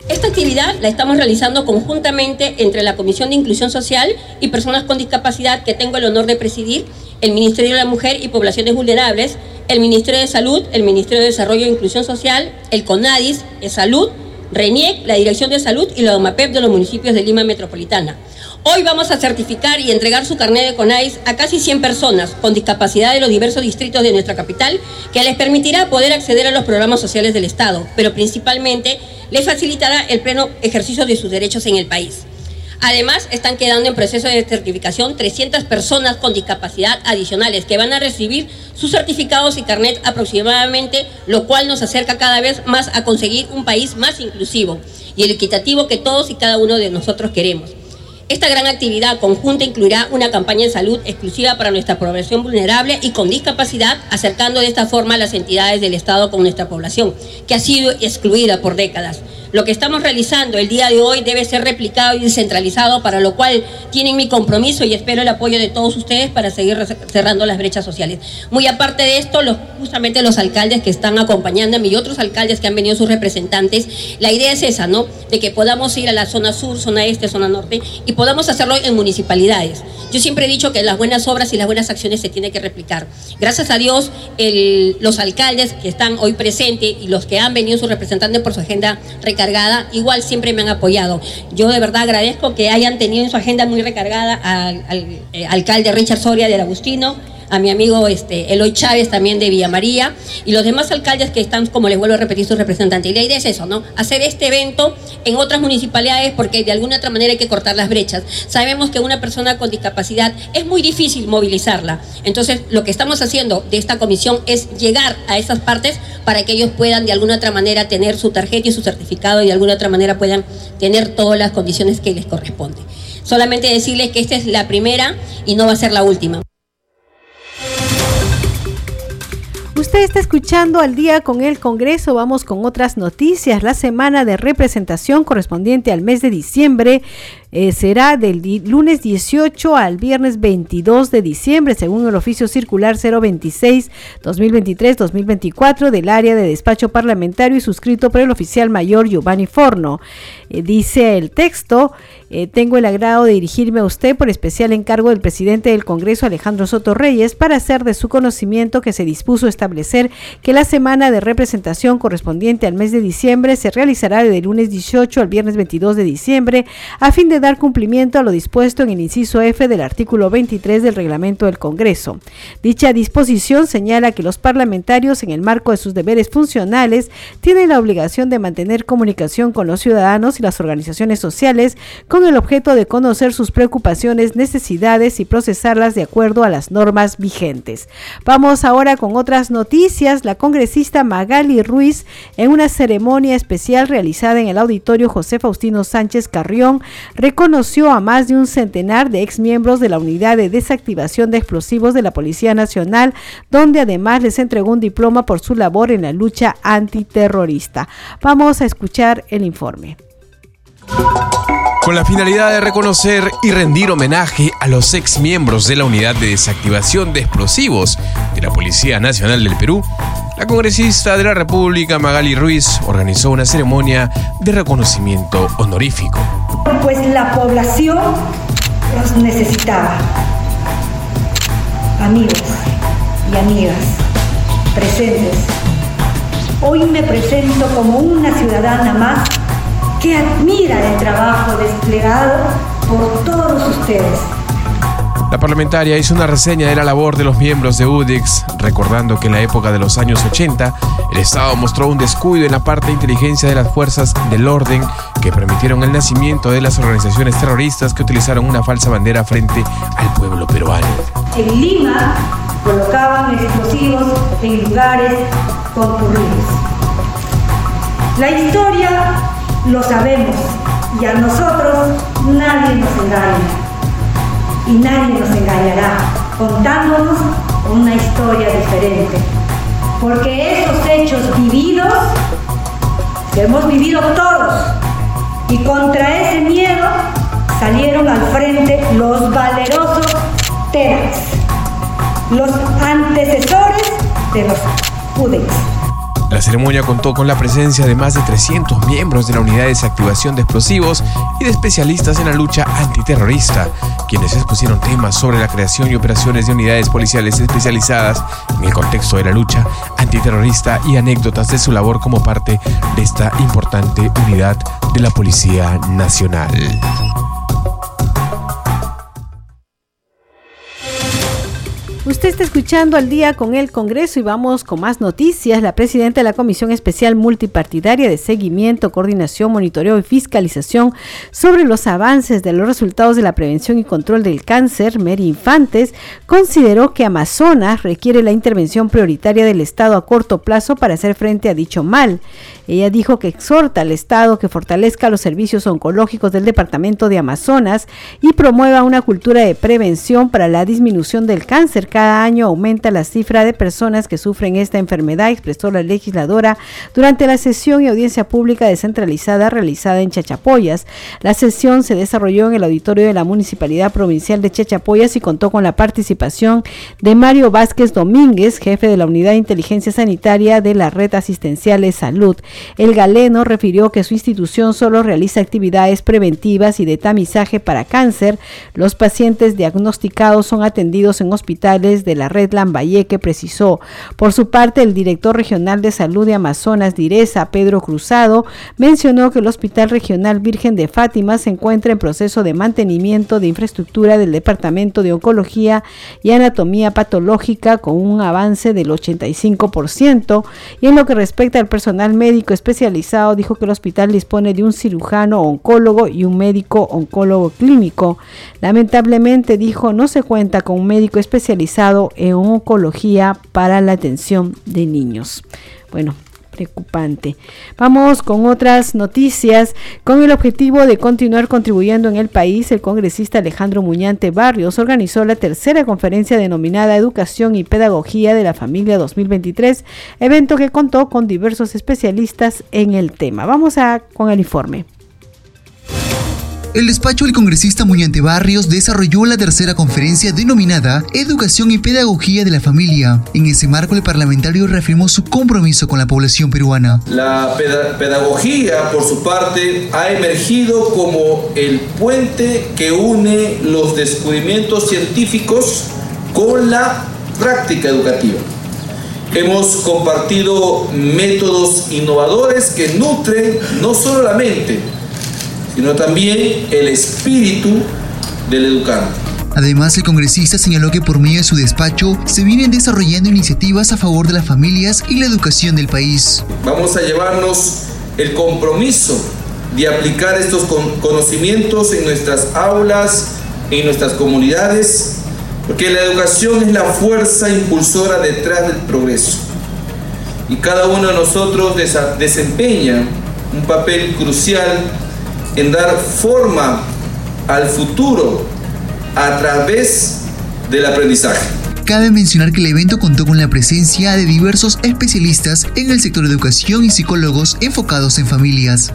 Speaker 25: Esta actividad la estamos realizando conjuntamente entre la Comisión de Inclusión Social y Personas con Discapacidad que tengo el honor de presidir, el Ministerio de la Mujer y Poblaciones Vulnerables, el Ministerio de Salud, el Ministerio de Desarrollo e Inclusión Social, el CONADIS, el Salud, RENIEC, la Dirección de Salud y la OMAPEP de los municipios de Lima Metropolitana. Hoy vamos a certificar y entregar su carnet de CONAIS a casi 100 personas con discapacidad de los diversos distritos de nuestra capital, que les permitirá poder acceder a los programas sociales del Estado, pero principalmente les facilitará el pleno ejercicio de sus derechos en el país. Además, están quedando en proceso de certificación 300 personas con discapacidad adicionales que van a recibir sus certificados y carnet aproximadamente, lo cual nos acerca cada vez más a conseguir un país más inclusivo y el equitativo que todos y cada uno de nosotros queremos. Esta gran actividad conjunta incluirá una campaña de salud exclusiva para nuestra población vulnerable y con discapacidad, acercando de esta forma a las entidades del Estado con nuestra población, que ha sido excluida por décadas. Lo que estamos realizando el día de hoy debe ser replicado y descentralizado, para lo cual tienen mi compromiso y espero el apoyo de todos ustedes para seguir cerrando las brechas sociales. Muy aparte de esto, justamente los alcaldes que están acompañándome y otros alcaldes que han venido sus representantes, la idea es esa, ¿no? De que podamos ir a la zona sur, zona este, zona norte y podamos hacerlo en municipalidades. Yo siempre he dicho que las buenas obras y las buenas acciones se tienen que replicar. Gracias a Dios, los alcaldes que están hoy presentes y los que han venido sus representantes por su agenda recargada, igual siempre me han apoyado. Yo de verdad agradezco que hayan tenido en su agenda muy recargada al, eh, alcalde Richard Soria del Agustino, a mi amigo este, Eloy Chávez también de Villa María y los demás alcaldes que están, como les vuelvo a repetir, sus representantes. Y la idea es eso, ¿no? Hacer este evento en otras municipalidades porque de alguna otra manera hay que cortar las brechas. Sabemos que una persona con discapacidad es muy difícil movilizarla. Entonces, lo que estamos haciendo de esta comisión es llegar a esas partes para que ellos puedan de alguna otra manera tener su tarjeta y su certificado y de alguna otra manera puedan tener todas las condiciones que les corresponde. Solamente decirles que esta es la primera y no va a ser la última.
Speaker 1: Usted está escuchando al día con el Congreso. Vamos con otras noticias. La semana de representación correspondiente al mes de diciembre eh, será del lunes 18 al viernes 22 de diciembre, según el oficio circular 026-2023-2024 del área de despacho parlamentario y suscrito por el oficial mayor Giovanni Forno. Eh, dice el texto, eh, tengo el agrado de dirigirme a usted por especial encargo del presidente del Congreso Alejandro Soto Reyes para hacer de su conocimiento que se dispuso establecer que la semana de representación correspondiente al mes de diciembre se realizará del lunes 18 al viernes 22 de diciembre a fin de dar cumplimiento a lo dispuesto en el inciso F del artículo 23 del reglamento del Congreso. Dicha disposición señala que los parlamentarios, en el marco de sus deberes funcionales, tienen la obligación de mantener comunicación con los ciudadanos y las organizaciones sociales con el objeto de conocer sus preocupaciones, necesidades y procesarlas de acuerdo a las normas vigentes. Vamos ahora con otras noticias. La congresista Magali Ruiz, en una ceremonia especial realizada en el auditorio José Faustino Sánchez Carrión, reconoció a más de un centenar de exmiembros de la Unidad de Desactivación de Explosivos de la Policía Nacional, donde además les entregó un diploma por su labor en la lucha antiterrorista. Vamos a escuchar el informe.
Speaker 17: Con la finalidad de reconocer y rendir homenaje a los ex miembros de la Unidad de Desactivación de Explosivos de la Policía Nacional del Perú, la congresista de la República Magali Ruiz organizó una ceremonia de reconocimiento honorífico.
Speaker 26: Pues la población los necesitaba. Amigos,
Speaker 27: y amigas presentes. Hoy me presento como una ciudadana más que admira el trabajo desplegado por todos ustedes
Speaker 17: la parlamentaria hizo una reseña de la labor de los miembros de UDIX, recordando que en la época de los años 80 el Estado mostró un descuido en la parte de inteligencia de las fuerzas del orden que permitieron el nacimiento de las organizaciones terroristas que utilizaron una falsa bandera frente al pueblo peruano.
Speaker 27: En Lima colocaban explosivos en lugares concurridos. La historia lo sabemos y a nosotros nadie nos engaña y nadie nos engañará contándonos una historia diferente. Porque esos hechos vividos, que hemos vivido todos, y contra ese miedo salieron al frente los valerosos TERAX, los antecesores de los UDEX.
Speaker 17: La ceremonia contó con la presencia de más de 300 miembros de la Unidad de Desactivación de Explosivos y de especialistas en la lucha antiterrorista, quienes expusieron temas sobre la creación y operaciones de unidades policiales especializadas en el contexto de la lucha antiterrorista y anécdotas de su labor como parte de esta importante unidad de la Policía Nacional.
Speaker 1: Usted está escuchando al día con el Congreso y vamos con más noticias. La presidenta de la Comisión Especial Multipartidaria de Seguimiento, Coordinación, Monitoreo y Fiscalización sobre los avances de los resultados de la prevención y control del cáncer, Mary Infantes, consideró que Amazonas requiere la intervención prioritaria del Estado a corto plazo para hacer frente a dicho mal. Ella dijo que exhorta al Estado que fortalezca los servicios oncológicos del Departamento de Amazonas y promueva una cultura de prevención para la disminución del cáncer. Cada año aumenta la cifra de personas que sufren esta enfermedad, expresó la legisladora durante la sesión y audiencia pública descentralizada realizada en Chachapoyas. La sesión se desarrolló en el auditorio de la Municipalidad Provincial de Chachapoyas y contó con la participación de Mario Vázquez Domínguez, jefe de la Unidad de Inteligencia Sanitaria de la Red Asistencial de Salud. El galeno refirió que su institución solo realiza actividades preventivas y de tamizaje para cáncer. Los pacientes diagnosticados son atendidos en hospitales de la red Lambayeque, precisó. Por su parte, el director regional de salud de Amazonas, Direza, Pedro Cruzado, mencionó que el Hospital Regional Virgen de Fátima se encuentra en proceso de mantenimiento de infraestructura del Departamento de Oncología y Anatomía Patológica con un avance del 85% y en lo que respecta al personal médico especializado dijo que el hospital dispone de un cirujano oncólogo y un médico oncólogo clínico. Lamentablemente dijo no se cuenta con un médico especializado en oncología para la atención de niños. Bueno, preocupante. Vamos con otras noticias. Con el objetivo de continuar contribuyendo en el país, el congresista Alejandro Muñante Barrios organizó la tercera conferencia denominada Educación y Pedagogía de la Familia 2023, evento que contó con diversos especialistas en el tema. Vamos a con el informe.
Speaker 26: El despacho del congresista Muñante Barrios desarrolló la tercera conferencia denominada Educación y Pedagogía de la Familia. En ese marco, el parlamentario reafirmó su compromiso con la población peruana.
Speaker 19: La pedagogía, por su parte, ha emergido como el puente que une los descubrimientos científicos con la práctica educativa. Hemos compartido métodos innovadores que nutren no solo la mente, sino también el espíritu del educante.
Speaker 26: Además, el congresista señaló que por medio de su despacho se vienen desarrollando iniciativas a favor de las familias y la educación del país.
Speaker 19: Vamos a llevarnos el compromiso de aplicar estos conocimientos en nuestras aulas, en nuestras comunidades, porque la educación es la fuerza impulsora detrás del progreso. Y cada uno de nosotros desempeña un papel crucial en dar forma al futuro a través del aprendizaje.
Speaker 26: Cabe mencionar que el evento contó con la presencia de diversos especialistas en el sector de educación y psicólogos enfocados en familias.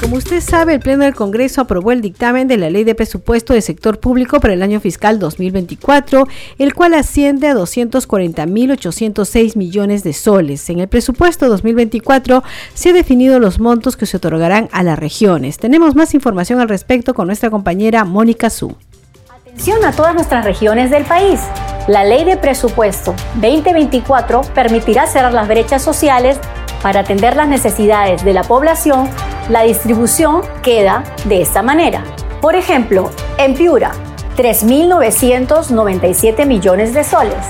Speaker 1: Como usted sabe, el Pleno del Congreso aprobó el dictamen de la Ley de Presupuesto de Sector Público para el año fiscal 2024, el cual asciende a 240.806 millones de soles. En el presupuesto 2024 se han definido los montos que se otorgarán a las regiones. Tenemos más información al respecto con nuestra compañera Mónica Su
Speaker 28: Atención a todas nuestras regiones del país. La Ley de Presupuesto 2024 permitirá cerrar las brechas sociales para atender las necesidades de la población. La distribución queda de esta manera. Por ejemplo, en Piura, 3.997 millones de soles.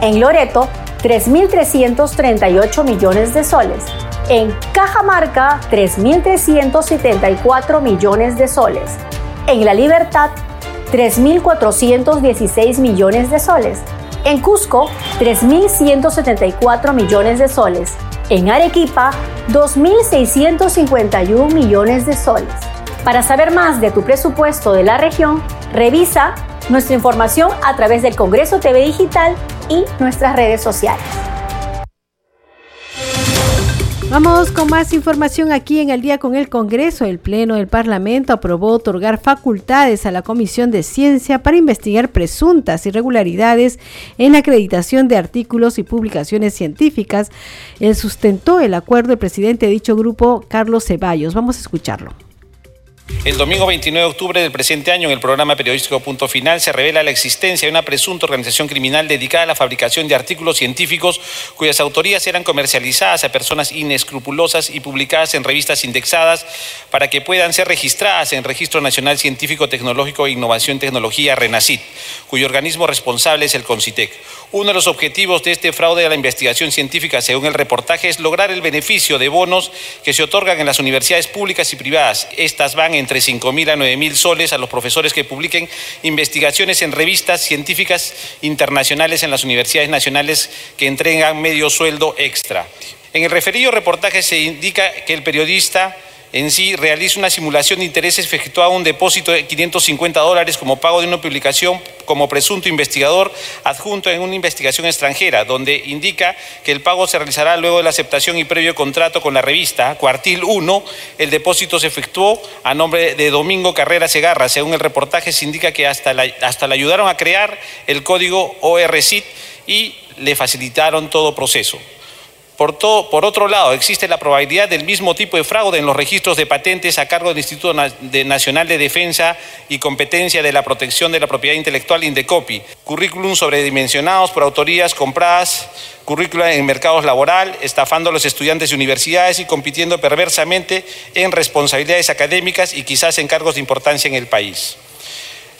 Speaker 28: En Loreto, 3.338 millones de soles. En Cajamarca, 3.374 millones de soles. En La Libertad, 3.416 millones de soles. En Cusco, 3.174 millones de soles. En Arequipa, 2.651 millones de soles. Para saber más de tu presupuesto de la región, revisa nuestra información a través del Congreso TV Digital y nuestras redes sociales.
Speaker 1: Vamos con más información aquí en el día con el Congreso. El Pleno del Parlamento aprobó otorgar facultades a la Comisión de Ciencia para investigar presuntas irregularidades en la acreditación de artículos y publicaciones científicas. Él sustentó el acuerdo del presidente de dicho grupo, Carlos Ceballos. Vamos a escucharlo.
Speaker 29: El domingo 29 de octubre del presente año, en el programa periodístico Punto Final, se revela la existencia de una presunta organización criminal dedicada a la fabricación de artículos científicos cuyas autorías eran comercializadas a personas inescrupulosas y publicadas en revistas indexadas para que puedan ser registradas en Registro Nacional Científico, Tecnológico e Innovación Tecnología, RENACIT, cuyo organismo responsable es el CONCITEC. Uno de los objetivos de este fraude a la investigación científica, según el reportaje, es lograr el beneficio de bonos que se otorgan en las universidades públicas y privadas. Estas van entre 5.000 a 9.000 soles a los profesores que publiquen investigaciones en revistas científicas internacionales en las universidades nacionales que entregan medio sueldo extra. En el referido reportaje se indica que el periodista en sí realiza una simulación de intereses efectuada un depósito de 550 dólares como pago de una publicación como presunto investigador adjunto en una investigación extranjera, donde indica que el pago se realizará luego de la aceptación y previo contrato con la revista Cuartil 1. El depósito se efectuó a nombre de Domingo Carrera Segarra. Según el reportaje se indica que hasta, hasta le ayudaron a crear el código ORCIT y le facilitaron todo proceso. Por, otro lado, existe la probabilidad del mismo tipo de fraude en los registros de patentes a cargo del Instituto Nacional de Defensa y Competencia de la Protección de la Propiedad Intelectual, INDECOPI. Currículum sobredimensionados por autorías compradas, currículum en mercados laboral, estafando a los estudiantes de universidades y compitiendo perversamente en responsabilidades académicas y quizás en cargos de importancia en el país.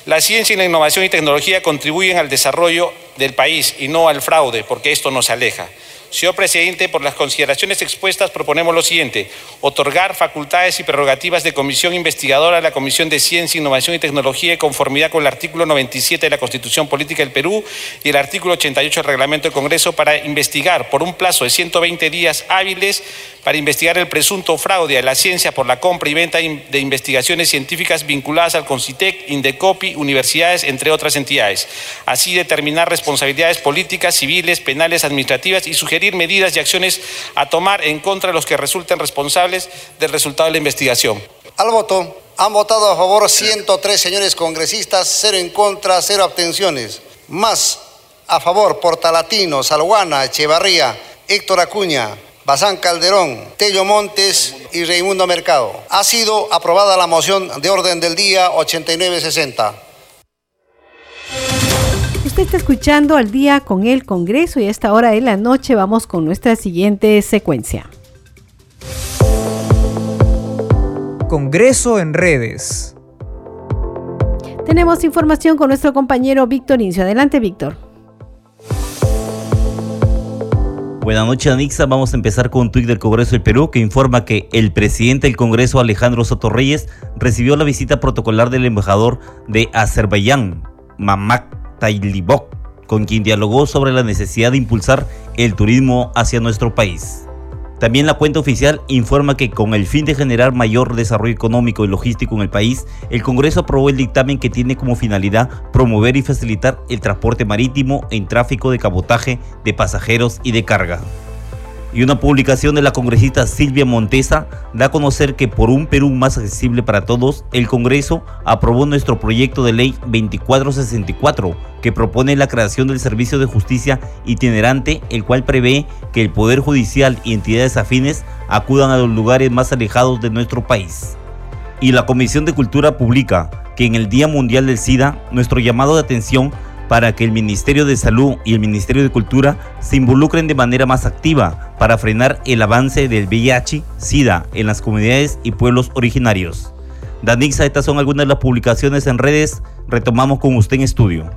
Speaker 29: La ciencia y la innovación y tecnología contribuyen al desarrollo del país y no al fraude, porque esto nos aleja. Señor presidente, por las consideraciones expuestas proponemos lo siguiente, otorgar facultades y prerrogativas de comisión investigadora a la Comisión de Ciencia, Innovación y Tecnología en conformidad con el artículo 97 de la Constitución Política del Perú y el artículo 88 del Reglamento del Congreso para investigar por un plazo de 120 días hábiles para investigar el presunto fraude a la ciencia por la compra y venta de investigaciones científicas vinculadas al CONCITEC, INDECOPI, universidades, entre otras entidades. Así determinar responsabilidades políticas, civiles, penales, administrativas y sugerir medidas y acciones a tomar en contra de los que resulten responsables del resultado de la investigación.
Speaker 14: Al voto han votado a favor 103 señores congresistas, cero en contra, cero abstenciones. Más a favor Portalatino, Salguana, Echevarría, Héctor Acuña, Bazán Calderón, Tello Montes y Raimundo Mercado. Ha sido aprobada la moción de orden del día 8960.
Speaker 1: Usted está escuchando al día con el Congreso y a esta hora de la noche vamos con nuestra siguiente secuencia.
Speaker 23: Congreso en redes.
Speaker 1: Tenemos información con nuestro compañero Víctor Incio. Adelante, Víctor.
Speaker 30: Buenas noches, Anixa. Vamos a empezar con un tuit del Congreso del Perú que informa que el presidente del Congreso, Alejandro Soto Reyes, recibió la visita protocolar del embajador de Azerbaiyán, Mamak Taylibok, con quien dialogó sobre la necesidad de impulsar el turismo hacia nuestro país. También la cuenta oficial informa que con el fin de generar mayor desarrollo económico y logístico en el país, el Congreso aprobó el dictamen que tiene como finalidad promover y facilitar el transporte marítimo en tráfico de cabotaje de pasajeros y de carga. Y una publicación de la congresista Silvia Montesa da a conocer que por un Perú más accesible para todos, el Congreso aprobó nuestro proyecto de ley 2464, que propone la creación del Servicio de Justicia itinerante, el cual prevé que el Poder Judicial y entidades afines acudan a los lugares más alejados de nuestro país. Y la Comisión de Cultura publica que en el Día Mundial del SIDA, nuestro llamado de atención para que el Ministerio de Salud y el Ministerio de Cultura se involucren de manera más activa para frenar el avance del VIH-Sida en las comunidades y pueblos originarios. Danixa, estas son algunas de las publicaciones en redes. Retomamos con usted en estudio.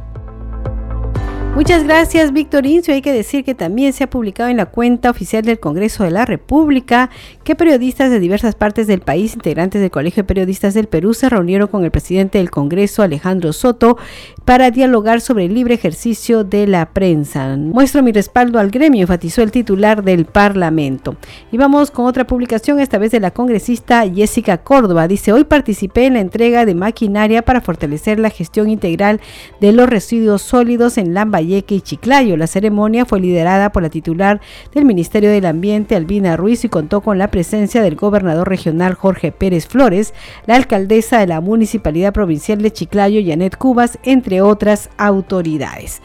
Speaker 1: Muchas gracias, Víctor Incio. Hay que decir que también se ha publicado en la cuenta oficial del Congreso de la República que periodistas de diversas partes del país, integrantes del Colegio de Periodistas del Perú, se reunieron con el presidente del Congreso, Alejandro Soto, para dialogar sobre el libre ejercicio de la prensa. Muestro mi respaldo al gremio, enfatizó el titular del Parlamento. Y vamos con otra publicación, esta vez de la congresista Jessica Córdoba. Dice, hoy participé en la entrega de maquinaria para fortalecer la gestión integral de los residuos sólidos en Lambayeque y Chiclayo. La ceremonia fue liderada por la titular del Ministerio del Ambiente, Albina Ruiz, y contó con la presencia del gobernador regional Jorge Pérez Flores, la alcaldesa de la Municipalidad Provincial de Chiclayo, Janet Cubas, entre otras autoridades.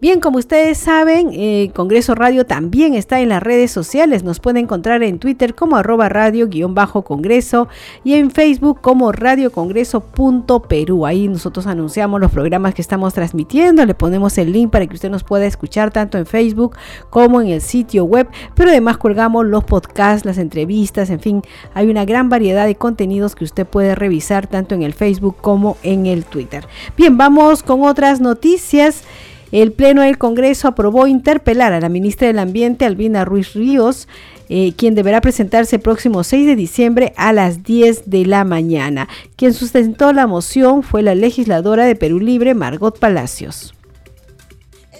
Speaker 1: Bien, como ustedes saben, eh, Congreso Radio también está en las redes sociales. Nos puede encontrar en Twitter como arroba radio-congreso y en Facebook como radiocongreso.perú. Ahí nosotros anunciamos los programas que estamos transmitiendo. Le ponemos el link para que usted nos pueda escuchar tanto en Facebook como en el sitio web. Pero además colgamos los podcasts, las entrevistas, en fin, hay una gran variedad de contenidos que usted puede revisar tanto en el Facebook como en el Twitter. Bien, vamos con otras noticias. El Pleno del Congreso aprobó interpelar a la ministra del Ambiente, Albina Ruiz Ríos, eh, quien deberá presentarse el próximo 6 de diciembre a las 10 de la mañana. Quien sustentó la moción fue la legisladora de Perú Libre, Margot Palacios.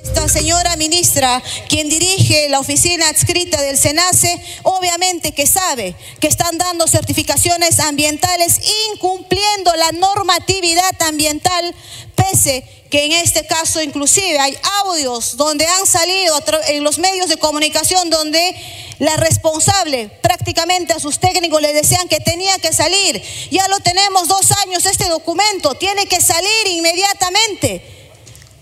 Speaker 31: Esta señora ministra, quien dirige la oficina adscrita del SENACE, obviamente que sabe que están dando certificaciones ambientales incumpliendo la normatividad ambiental, pese que en este caso inclusive hay audios donde han salido en los medios de comunicación donde la responsable prácticamente a sus técnicos le decían que tenía que salir. Ya lo tenemos dos años este documento, tiene que salir inmediatamente.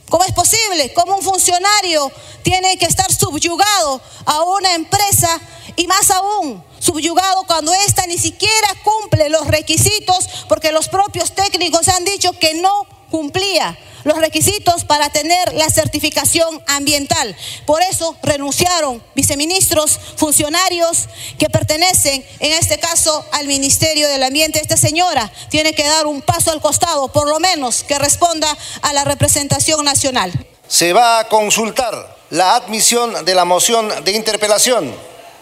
Speaker 31: ¿Cómo es posible? ¿Cómo un funcionario tiene que estar subyugado a una empresa y más aún subyugado cuando ésta ni siquiera cumple los requisitos porque los propios técnicos han dicho que no cumplía? los requisitos para tener la certificación ambiental. Por eso renunciaron viceministros, funcionarios que pertenecen, en este caso, al Ministerio del Ambiente. Esta señora tiene que dar un paso al costado, por lo menos que responda a la representación nacional.
Speaker 14: Se va a consultar la admisión de la moción de interpelación.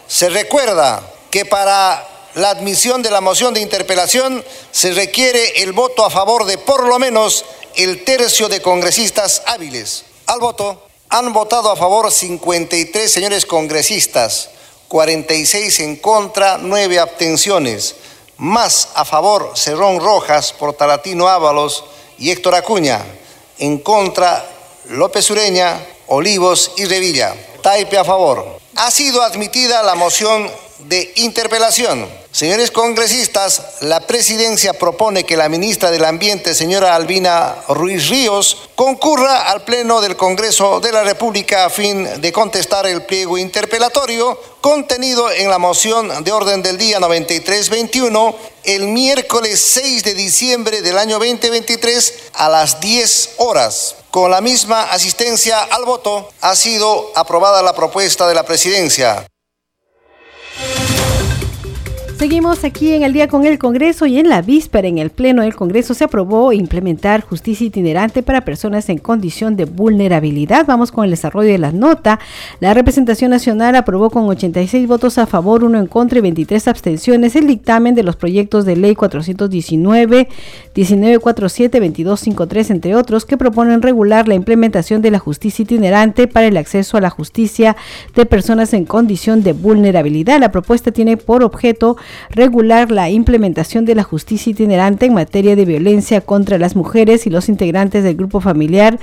Speaker 14: Se recuerda que para la admisión de la moción de interpelación se requiere el voto a favor de por lo menos el tercio de congresistas hábiles. Al voto han votado a favor 53 señores congresistas, 46 en contra, 9 abstenciones. Más a favor Cerrón Rojas, Portalatino Ábalos y Héctor Acuña. En contra López Ureña, Olivos y Revilla. Taipe a favor. Ha sido admitida la moción de interpelación. Señores congresistas, la presidencia propone que la ministra del Ambiente, señora Albina Ruiz Ríos, concurra al Pleno del Congreso de la República a fin de contestar el pliego interpelatorio contenido en la moción de orden del día 9321 el miércoles 6 de diciembre del año 2023 a las 10 horas. Con la misma asistencia al voto ha sido aprobada la propuesta de la presidencia.
Speaker 1: Seguimos aquí en el día con el Congreso y en la víspera en el Pleno del Congreso se aprobó implementar justicia itinerante para personas en condición de vulnerabilidad. Vamos con el desarrollo de la nota. La representación nacional aprobó con 86 votos a favor, uno en contra y 23 abstenciones el dictamen de los proyectos de ley 419, 1947, 2253, entre otros, que proponen regular la implementación de la justicia itinerante para el acceso a la justicia de personas en condición de vulnerabilidad. La propuesta tiene por objeto regular la implementación de la justicia itinerante en materia de violencia contra las mujeres y los integrantes del grupo familiar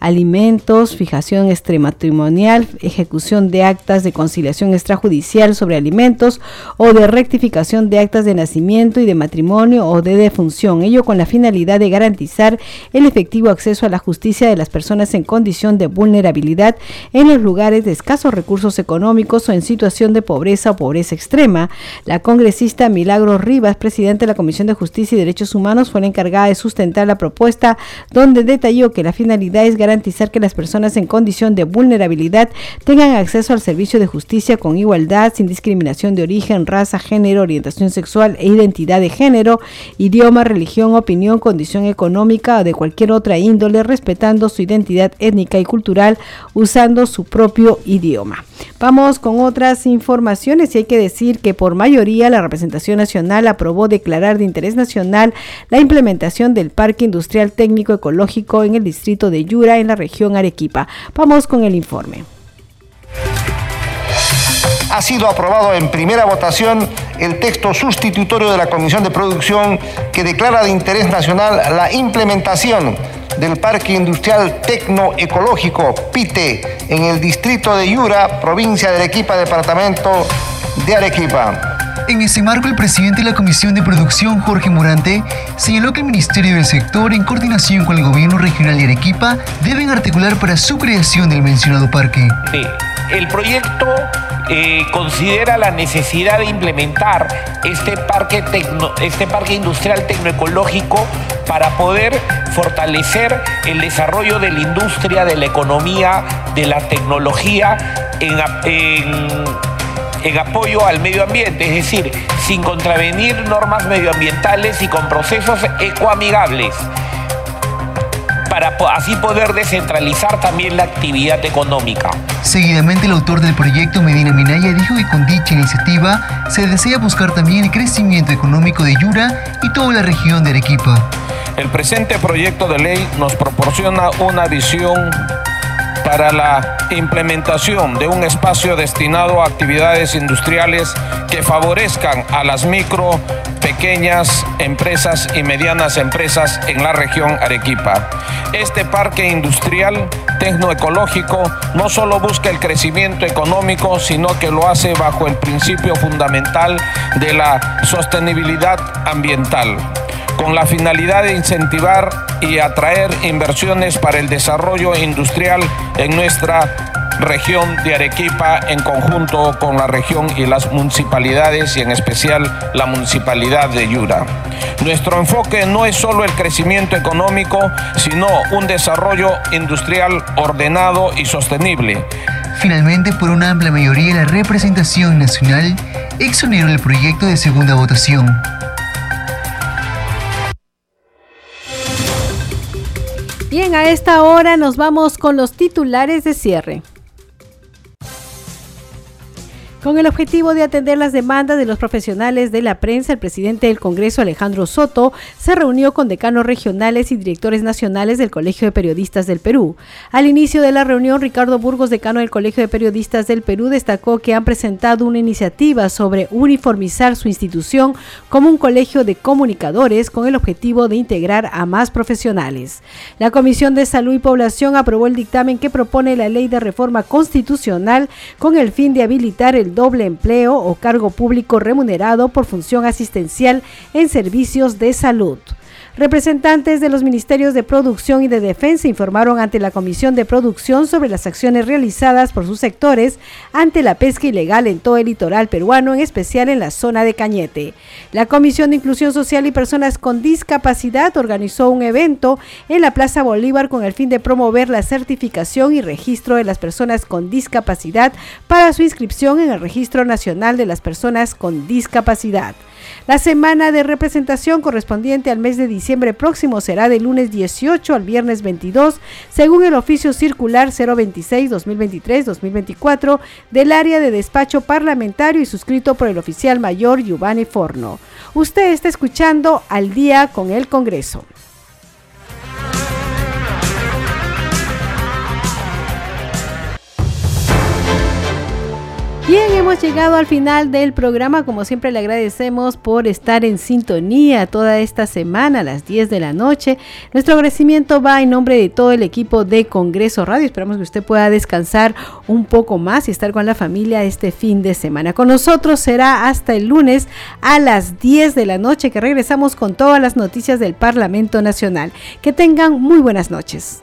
Speaker 1: alimentos, fijación extramatrimonial, ejecución de actas de conciliación extrajudicial sobre alimentos o de rectificación de actas de nacimiento y de matrimonio o de defunción, ello con la finalidad de garantizar el efectivo acceso a la justicia de las personas en condición de vulnerabilidad en los lugares de escasos recursos económicos o en situación de pobreza o pobreza extrema. La congresista Milagro Rivas, presidente de la Comisión de Justicia y Derechos Humanos, fue la encargada de sustentar la propuesta donde detalló que la finalidad es garantizar que las personas en condición de vulnerabilidad tengan acceso al servicio de justicia con igualdad, sin discriminación de origen, raza, género, orientación sexual e identidad de género, idioma, religión, opinión, condición económica o de cualquier otra índole, respetando su identidad étnica y cultural usando su propio idioma. Vamos con otras informaciones y hay que decir que por mayoría la representación nacional aprobó declarar de interés nacional la implementación del Parque Industrial Técnico Ecológico en el distrito de Yura en la región Arequipa. Vamos con el informe
Speaker 14: ha sido aprobado en primera votación el texto sustitutorio de la Comisión de Producción que declara de interés nacional la implementación del Parque Industrial Tecnoecológico PITE en el distrito de Yura, provincia de Arequipa, departamento de Arequipa.
Speaker 26: En ese marco, el presidente de la Comisión de Producción, Jorge Morante, señaló que el Ministerio del Sector, en coordinación con el Gobierno Regional de Arequipa, deben articular para su creación del mencionado parque.
Speaker 32: El proyecto eh, considera la necesidad de implementar este parque, este parque industrial tecnoecológico para poder fortalecer el desarrollo de la industria, de la economía, de la tecnología en apoyo al medio ambiente, es decir, sin contravenir normas medioambientales y con procesos ecoamigables para así poder descentralizar también la actividad económica.
Speaker 26: Seguidamente, el autor del proyecto, Medina Minaya, dijo que con dicha iniciativa se desea buscar también el crecimiento económico de Yura y toda la región de Arequipa.
Speaker 32: El presente proyecto de ley nos proporciona una visión para la implementación de un espacio destinado a actividades industriales que favorezcan a las micro, pequeñas empresas y medianas empresas en la región Arequipa. Este parque industrial tecnoecológico no solo busca el crecimiento económico, sino que lo hace bajo el principio fundamental de la sostenibilidad ambiental con la finalidad de incentivar y atraer inversiones para el desarrollo industrial en nuestra región de Arequipa en conjunto con la región y las municipalidades y en especial la municipalidad de Yura. Nuestro enfoque no es solo el crecimiento económico, sino un desarrollo industrial ordenado y sostenible.
Speaker 26: Finalmente, por una amplia mayoría, la representación nacional exoneró el proyecto de segunda votación.
Speaker 1: Bien, a esta hora nos vamos con los titulares de cierre. Con el objetivo de atender las demandas de los profesionales de la prensa, el presidente del Congreso, Alejandro Soto, se reunió con decanos regionales y directores nacionales del Colegio de Periodistas del Perú. Al inicio de la reunión, Ricardo Burgos, decano del Colegio de Periodistas del Perú, destacó que han presentado una iniciativa sobre uniformizar su institución como un colegio de comunicadores con el objetivo de integrar a más profesionales. La Comisión de Salud y Población aprobó el dictamen que propone la ley de reforma constitucional con el fin de habilitar el doble empleo o cargo público remunerado por función asistencial en servicios de salud. Representantes de los ministerios de Producción y de Defensa informaron ante la Comisión de Producción sobre las acciones realizadas por sus sectores ante la pesca ilegal en todo el litoral peruano, en especial en la zona de Cañete. La Comisión de Inclusión Social y Personas con Discapacidad organizó un evento en la Plaza Bolívar con el fin de promover la certificación y registro de las personas con discapacidad para su inscripción en el Registro Nacional de las Personas con Discapacidad. La semana de representación correspondiente al mes de diciembre próximo será del lunes 18 al viernes 22, según el oficio circular 026-2023-2024 del área de despacho parlamentario y suscrito por el oficial mayor Giovanni Forno. Usted está escuchando al día con el Congreso. Bien, hemos llegado al final del programa. Como siempre, le agradecemos por estar en sintonía toda esta semana a las 10 de la noche. Nuestro agradecimiento va en nombre de todo el equipo de Congreso Radio. Esperamos que usted pueda descansar un poco más y estar con la familia este fin de semana. Con nosotros será hasta el lunes a las 10 de la noche que regresamos con todas las noticias del Parlamento Nacional. Que tengan muy buenas noches.